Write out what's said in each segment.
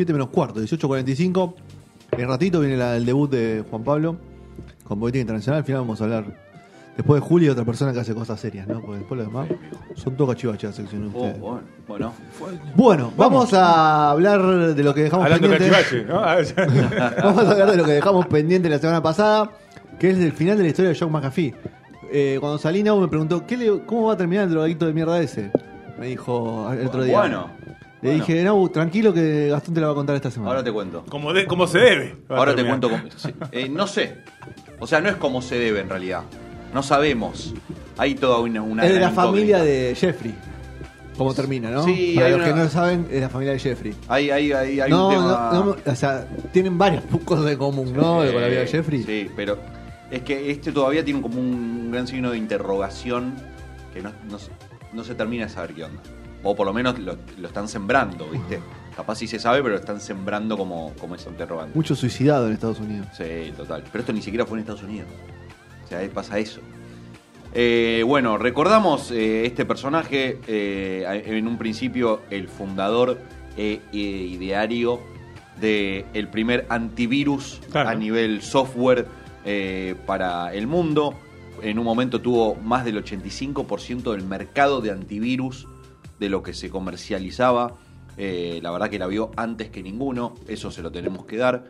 17 menos cuarto, 18.45. En ratito viene el debut de Juan Pablo con Política Internacional. Al final vamos a hablar después de Julio otra persona que hace cosas serias, ¿no? Porque después los demás son todos cachivachas, sección oh, bueno, bueno. vamos, a hablar de lo que dejamos Hablando pendiente. ¿no? vamos a hablar de lo que dejamos pendiente la semana pasada, que es el final de la historia de John McAfee. Eh, cuando salí, Nau me preguntó, ¿cómo va a terminar el drogadicto de mierda ese? Me dijo el otro día. Bueno. Le bueno. dije, Nau, tranquilo que Gastón te la va a contar esta semana. ahora te cuento. como, de- como se debe. Ahora te cuento cómo. sí, eh, no sé. O sea, no es como se debe en realidad. No sabemos. Hay toda una. una es de la familia incógnita. de Jeffrey. ¿Cómo termina, no? Sí, Para los una- que no lo saben, es la familia de Jeffrey. Hay, hay, hay, hay No, un tema. no, no, o sea, tienen varias cosas en común, ¿no? Sí, Con la vida de Jeffrey. Sí, pero es que este todavía tiene como un gran signo de interrogación que no, no se- no se termina de saber qué onda. O por lo menos lo, lo están sembrando, ¿viste? Capaz sí se sabe, pero lo están sembrando como, como ese interrogante. Mucho suicidado en Estados Unidos. Sí, total. Pero esto ni siquiera fue en Estados Unidos. O sea, ahí pasa eso. Eh, bueno, recordamos eh, este personaje, eh, en un principio el fundador e e ideario del el primer antivirus Claro. a nivel software eh, para el mundo. En un momento tuvo más del 85% del mercado de antivirus de lo que se comercializaba. Eh, la verdad que la vio antes que ninguno, eso se lo tenemos que dar.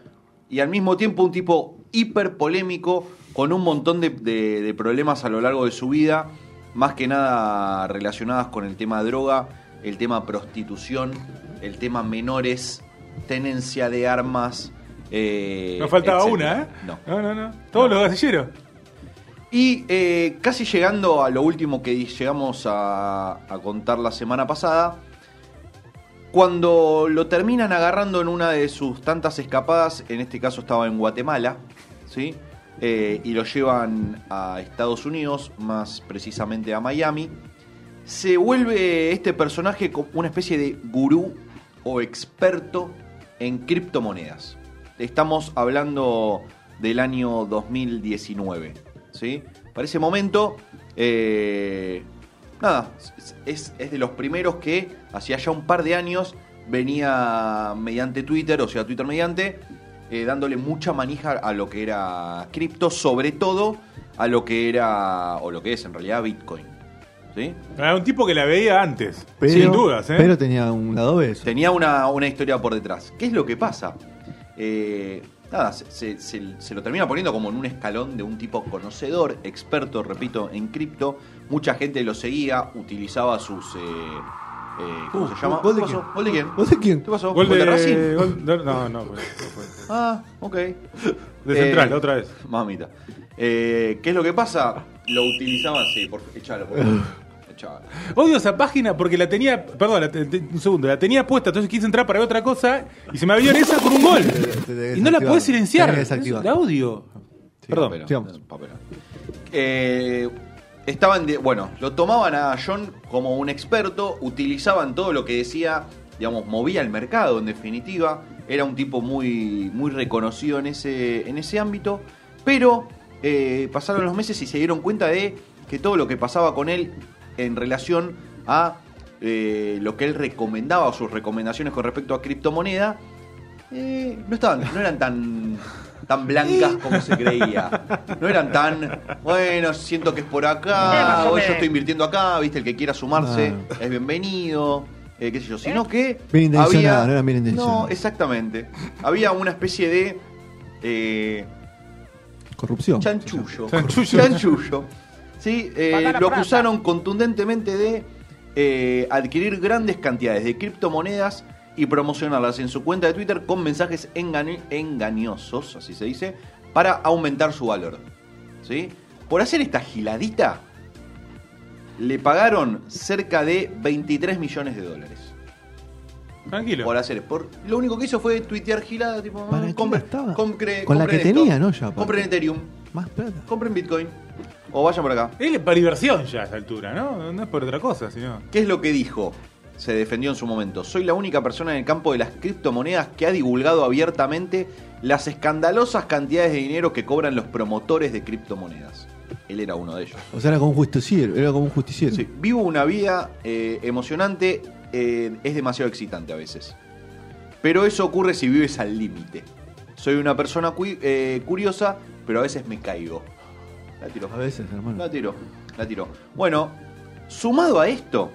Y al mismo tiempo un tipo hiper polémico, con un montón de, de- de problemas a lo largo de su vida, más que nada relacionadas con el tema droga, el tema prostitución, el tema menores, tenencia de armas. eh, Nos faltaba etcétera. una, ¿eh? No. No, no, no. Todos los gasilleros. Y eh, casi llegando a lo último que llegamos a, contar la semana pasada, cuando lo terminan agarrando en una de sus tantas escapadas, en este caso estaba en Guatemala, ¿sí? Eh, y lo llevan a Estados Unidos, más precisamente a Miami, se vuelve este personaje como una especie de gurú o experto en criptomonedas. Estamos hablando del año 2019. ¿Sí? Para ese momento, eh, nada, es, es- de los primeros que hacía ya un par de años venía mediante Twitter, o sea, Twitter mediante, eh, dándole mucha manija a lo que era cripto, sobre todo a lo que era, o lo que es en realidad Bitcoin. ¿sí? Era un tipo que la veía antes. Pero, sin dudas, ¿eh? Pero tenía un lado eso. Tenía una, una historia por detrás. ¿Qué es lo que pasa? Eh, nada, se, se- se- se lo termina poniendo como en un escalón de un tipo conocedor, experto, repito, en cripto. Mucha gente lo seguía, utilizaba sus... eh, eh, ¿Cómo Uh, se llama? ¿gol de ¿Qué pasó? quién? ¿Gol de quién? ¿Gol de quién? ¿Qué pasó? Gol de, Racing? gol- no, no, no, pues, no fue. Ah, ok. De Eh, central, otra vez. Mamita. Eh, ¿Qué es lo que pasa? Lo utilizaban, sí, por, echalo, por favor. Odio esa página porque la tenía, perdón, la te- te- un segundo, la tenía puesta, entonces quise entrar para ver otra cosa y se me abrió en esa con un gol. Y no la podés silenciar. Desactivar. La odio. Perdón. Papelón, sigamos. papelón. Eh, estaban de- bueno, lo tomaban a John como un experto, utilizaban todo lo que decía, digamos, movía el mercado en definitiva, era un tipo muy, muy reconocido en ese, en ese ámbito, pero eh, pasaron los meses y se dieron cuenta de que todo lo que pasaba con él en relación a eh, lo que él recomendaba o sus recomendaciones con respecto a criptomoneda, eh, no estaban, no eran tan tan blancas como se creía. No eran tan, bueno, siento que es por acá, o yo estoy invirtiendo acá, viste, el que quiera sumarse Ah. es bienvenido, eh, qué sé yo, sino que Bien había, no eran bien intencionados. No, exactamente. Había una especie de eh, Corrupción. chanchullo. Chanchullo. Chanchullo. Sí, eh, lo acusaron contundentemente de eh, adquirir grandes cantidades de criptomonedas y promocionarlas en su cuenta de Twitter con mensajes engañosos, así se dice, para aumentar su valor. ¿Sí? Por hacer esta giladita, le pagaron cerca de 23 millones de dólares. Tranquilo. por hacer. Por, lo único que hizo fue tuitear gilada, tipo, ¿Para qué compre- compre- Con la que esto, tenía, ¿no? Ya, compren Ethereum, Más plata. compren Bitcoin. O vayan por acá. Es para diversión ya a esa altura, ¿no? No es por otra cosa, sino. ¿Qué es lo que dijo? Se defendió en su momento. Soy la única persona en el campo de las criptomonedas que ha divulgado abiertamente las escandalosas cantidades de dinero que cobran los promotores de criptomonedas. Él era uno de ellos. O sea, era como un justiciero. Era como un justiciero. Sí, vivo una vida eh, emocionante, eh, es demasiado excitante a veces. Pero eso ocurre si vives al límite. Soy una persona eh, curiosa, pero a veces me caigo. La tiro. A veces, hermano. La tiro, la tiro. Bueno, sumado a esto,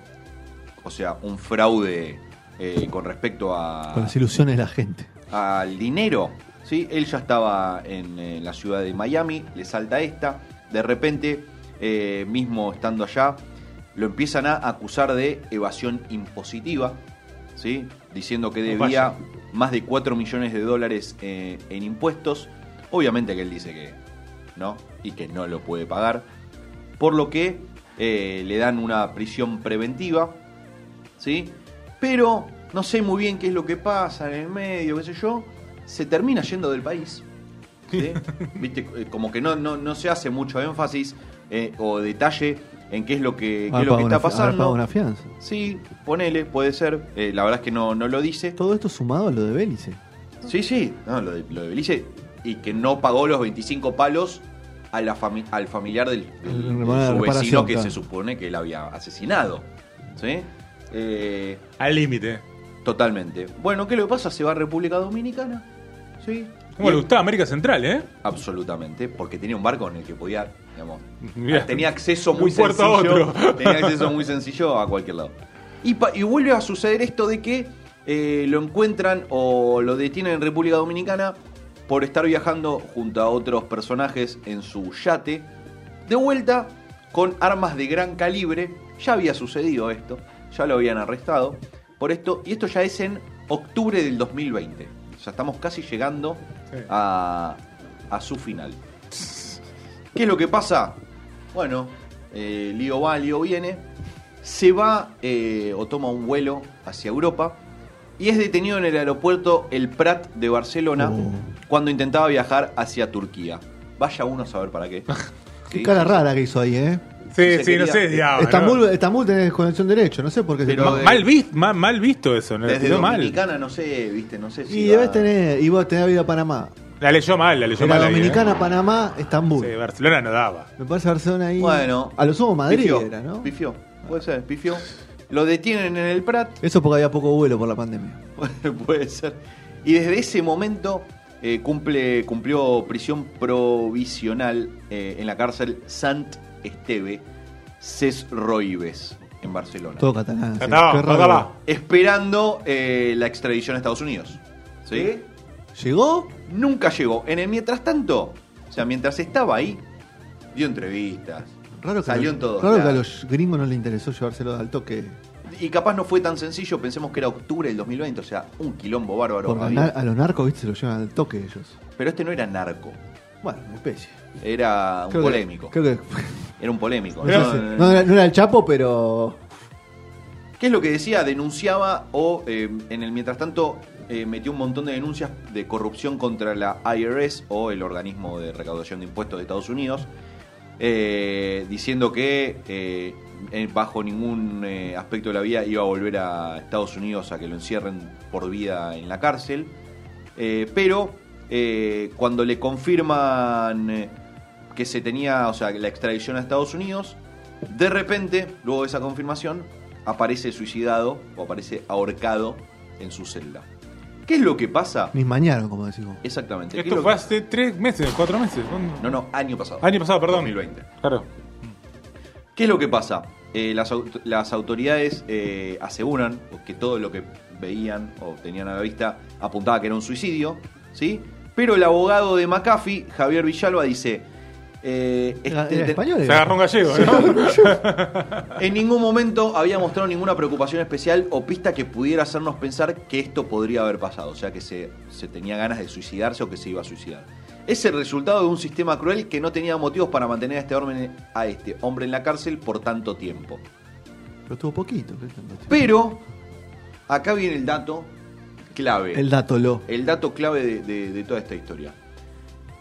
o sea, un fraude eh, con respecto a, Con las ilusiones de la gente. al dinero, ¿sí? Él ya estaba en, eh, la ciudad de Miami, le salta esta, de repente, eh, mismo estando allá, lo empiezan a acusar de evasión impositiva, ¿sí? Diciendo que debía más de 4 millones de dólares eh, en impuestos. Obviamente que él dice que no, y que no lo puede pagar. Por lo que eh, le dan una prisión preventiva, ¿sí? Pero no sé muy bien qué es lo que pasa en el medio, qué sé yo. Se termina yendo del país. ¿sí? ¿Viste? Eh, Como que no, no, no se hace mucho énfasis eh, o detalle en qué es lo que, qué es lo paga que está pasando. una fianza. Sí, ponele, puede ser. Eh, la verdad es que no, no lo dice. Todo esto sumado a lo de Bélice. Sí, sí, no, lo, de, lo de Belice. Y que no pagó los 25 palos a la fami- al familiar del, del- El de su vecino que claro. se supone que él había asesinado. ¿Sí? Eh, Al límite. totalmente. Bueno, ¿qué que pasa? Se va a República Dominicana. ¿Sí? ¿Cómo Y- le gustaba América Central, eh? Absolutamente, porque tenía un barco en el que podía, digamos, Mirá. tenía acceso muy sencillo, otro. tenía acceso muy sencillo a cualquier lado. Y vuelve a suceder esto de que eh, lo encuentran o lo detienen en República Dominicana por estar viajando junto a otros personajes en su yate, de vuelta con armas de gran calibre. Ya había sucedido esto, ya lo habían arrestado por esto, y esto ya es en octubre del 2020. Ya estamos casi llegando Sí. a, a su final. ¿Qué es lo que pasa? Bueno, eh, lío va, lío viene. Se va eh, o toma un vuelo hacia Europa y es detenido en el aeropuerto El Prat de Barcelona Oh. Cuando intentaba viajar hacia Turquía. Vaya uno a saber para qué. Qué cara rara que hizo ahí, ¿eh? Sí, sí, no sé, digamos. Estambul, ¿no? Estambul tenés conexión derecho, no sé por qué Pero de- mal, visto, mal, mal visto eso, ¿no? Desde mal. Dominicana, no sé, viste, no sé si. Y va- debes tener, y vos tenés vida a Panamá. La leyó mal, la leyó Era mal. ahí, Dominicana, ¿eh? Panamá, Estambul. Sí, Barcelona no daba. Me parece Barcelona ahí. Bueno. A lo sumo Madrid pifió, era, ¿no? Pifió, puede ser, pifió. Lo detienen en el Prat Eso porque había poco vuelo por la pandemia. Puede ser. Y desde ese momento eh, cumple, cumplió prisión provisional eh, en la cárcel Sant Esteve Ces Roibes, en Barcelona. Todo catalán. sí. Qué raro. Esperando eh, la extradición a Estados Unidos. ¿Sí? ¿Llegó? Nunca llegó. En el mientras tanto, o sea, mientras estaba ahí, dio entrevistas. Raro que, Salió en los- todos raro que a lados. los gringos no les interesó llevárselo al toque. Y capaz no fue tan sencillo, pensemos que era octubre del 2020, o sea, un quilombo bárbaro. Porque a, había. na- a los narcos, viste, se lo llevan al toque ellos. Pero este no era narco, Bueno, una especie. era un Creo que- polémico. creo que. Era un polémico. No, No, sé, no, no era, no era el Chapo, pero. ¿Qué es lo que decía? Denunciaba o eh, en el mientras tanto eh, metió un montón de denuncias de corrupción contra la IRS o el organismo de recaudación de impuestos de Estados Unidos, eh, diciendo que eh, bajo ningún eh, aspecto de la vida iba a volver a Estados Unidos a que lo encierren por vida en la cárcel. Pero cuando le confirman que se tenía, o sea, la extradición a Estados Unidos, de repente, luego de esa confirmación, aparece suicidado o aparece ahorcado en su celda. ¿Qué es lo que pasa? Ni mañaron, como decimos. Exactamente. ¿qué es Esto fue que- hace tres meses, cuatro meses. ¿cuándo? No, no, año pasado. Año pasado, perdón. 2020. Claro. ¿Qué es lo que pasa? Eh, las, las autoridades eh, aseguran que todo lo que veían o tenían a la vista apuntaba que era un suicidio, ¿sí? Pero el abogado de McAfee, Javier Villalba, dice... eh, este- era español. Se agarró un gallego, ¿no? En ningún momento había mostrado ninguna preocupación especial o pista que pudiera hacernos pensar que esto podría haber pasado, o sea, que se, se tenía ganas de suicidarse o que se iba a suicidar. Es el resultado de un sistema cruel que no tenía motivos para mantener a este hombre, a este hombre en la cárcel por tanto tiempo. Pero estuvo poquito. Pero acá viene el dato clave. El dato lo. el dato clave de, de- de toda esta historia.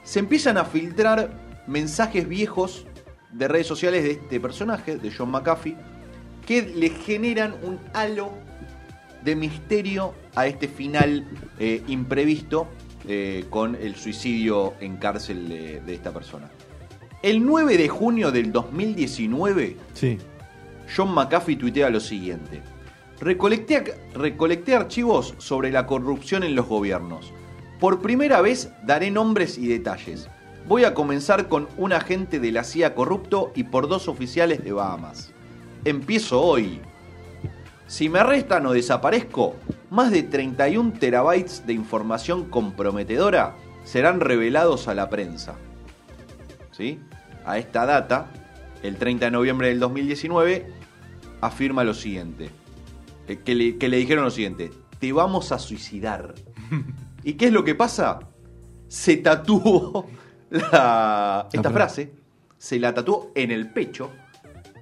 Se empiezan a filtrar mensajes viejos de redes sociales de este personaje, de John McAfee, que le generan un halo de misterio a este final eh, imprevisto eh, con el suicidio en cárcel de, de esta persona. El 9 de junio del 2019, Sí. John McAfee tuitea lo siguiente. Recolecté, recolecté archivos sobre la corrupción en los gobiernos. Por primera vez daré nombres y detalles. Voy a comenzar con un agente de la CIA corrupto y por dos oficiales de Bahamas. Empiezo hoy. Si me arrestan o desaparezco, más de 31 terabytes de información comprometedora serán revelados a la prensa. ¿Sí? A esta data, el 30 de noviembre del 2019, afirma lo siguiente. eh, Que le, que le dijeron lo siguiente. Te vamos a suicidar. ¿Y qué es lo que pasa? Se tatuó la- esta fra- frase. Se la tatuó en el pecho.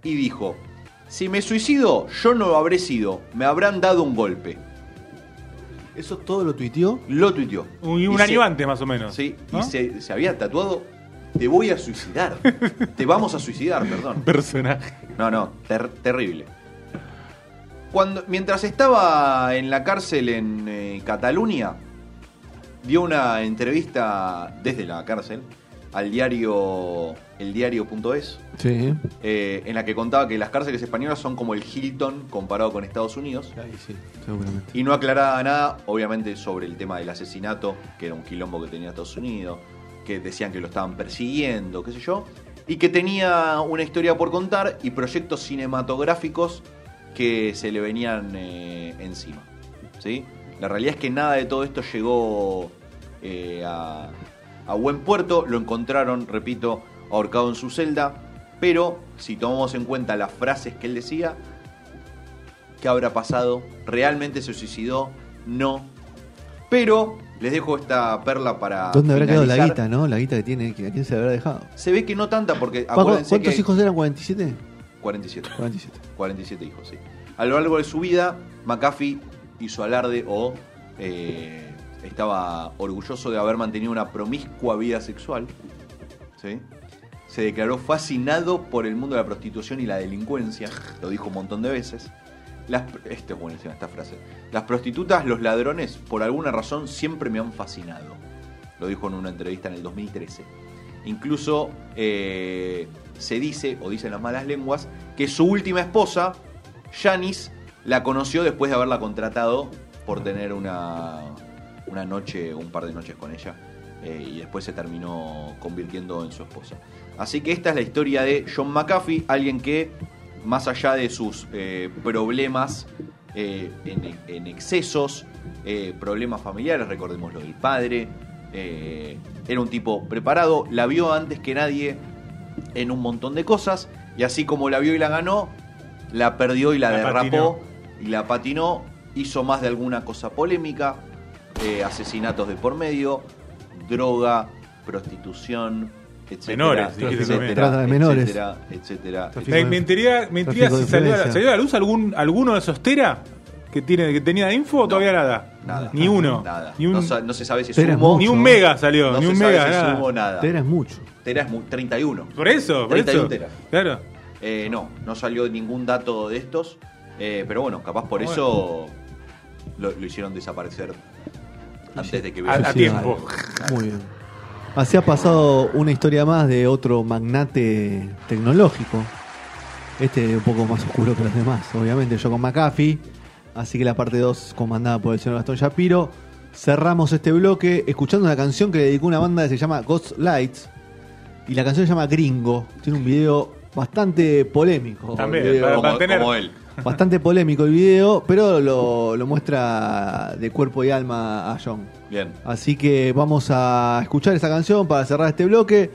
Y dijo, si me suicido, yo no lo habré sido. Me habrán dado un golpe. Eso todo lo tuiteó. Lo tuiteó. Un, Y un se- año antes, más o menos. Sí, ¿no? y se, se había tatuado, te voy a suicidar. te vamos a suicidar, perdón. Personaje. No, no, ter- terrible. Cuando, mientras estaba en la cárcel en eh, Cataluña, dio una entrevista desde la cárcel al diario eldiario.es, Sí. eh, en la que contaba que las cárceles españolas son como el Hilton comparado con Estados Unidos. Ahí sí, seguramente. Y no aclaraba nada, obviamente, sobre el tema del asesinato, que era un quilombo que tenía Estados Unidos, que decían que lo estaban persiguiendo, qué sé yo, y que tenía una historia por contar y proyectos cinematográficos que se le venían eh, encima. ¿sí? La realidad es que nada de todo esto llegó eh, a, a buen puerto, lo encontraron, repito, ahorcado en su celda, pero si tomamos en cuenta las frases que él decía, ¿Qué habrá pasado? ¿Realmente se suicidó? No. Pero les dejo esta perla para. ¿Dónde habrá quedado la guita, no? La guita que tiene, que- ¿a quién se habrá dejado? Se ve que no tanta porque. ¿Cuántos que- hijos eran? ¿47? 47. 47. 47 hijos, sí. A lo largo de su vida, McAfee hizo alarde o eh, estaba orgulloso de haber mantenido una promiscua vida sexual. ¿sí? Se declaró fascinado por el mundo de la prostitución y la delincuencia. Lo dijo un montón de veces. Las, esto es buenísima esta frase. Las prostitutas, los ladrones, por alguna razón siempre me han fascinado. Lo dijo en una entrevista en el 2013. Incluso eh, se dice, o dicen las malas lenguas, que su última esposa, Janice, la conoció después de haberla contratado por tener una, una noche, un par de noches con ella. eh, y después se terminó convirtiendo en su esposa. Así que esta es la historia de John McAfee, alguien que, más allá de sus eh, problemas eh, en, en excesos, problemas familiares, recordemos lo del padre, era un tipo preparado, la vio antes que nadie en un montón de cosas, y así como la vio y la ganó, la perdió y la, La derrapó patinó. y la patinó, hizo más de alguna cosa polémica, eh, asesinatos de por medio, droga, prostitución, etcétera, Menores, dijiste etcétera, también. Trata de menores. etcétera, etcétera, Tráfico Me, me intriga, me intriga si salió a, la, influencia. salió a la luz algún, alguno de esos Tera que, tiene, que tenía info o No, todavía nada. Nada. Ni uno. Nada. Ni un, no, no se sabe si es humo. ni un mega salió. No ni se un sabe mega. si es nada. Tera es mucho. Tera es mu- 31. Por eso, por 31 eso. teras. Claro. Eh, no, no salió ningún dato de estos. eh, pero bueno, capaz por eso lo, lo hicieron desaparecer antes de que A- hubiera- a tiempo. Muy bien. Así ha pasado una historia más de otro magnate tecnológico. Este un poco más oscuro que los demás, obviamente, yo con McAfee. Así que la parte 2, comandada por el señor Gastón Shapiro. Cerramos este bloque escuchando una canción que le dedicó una banda que se llama Ghost Lights. Y la canción se llama Gringo. Tiene un video bastante polémico. También, video- para como, mantener- como él. Bastante polémico el video, pero lo, lo muestra de cuerpo y alma a John. Bien. Así que vamos a escuchar esta canción para cerrar este bloque.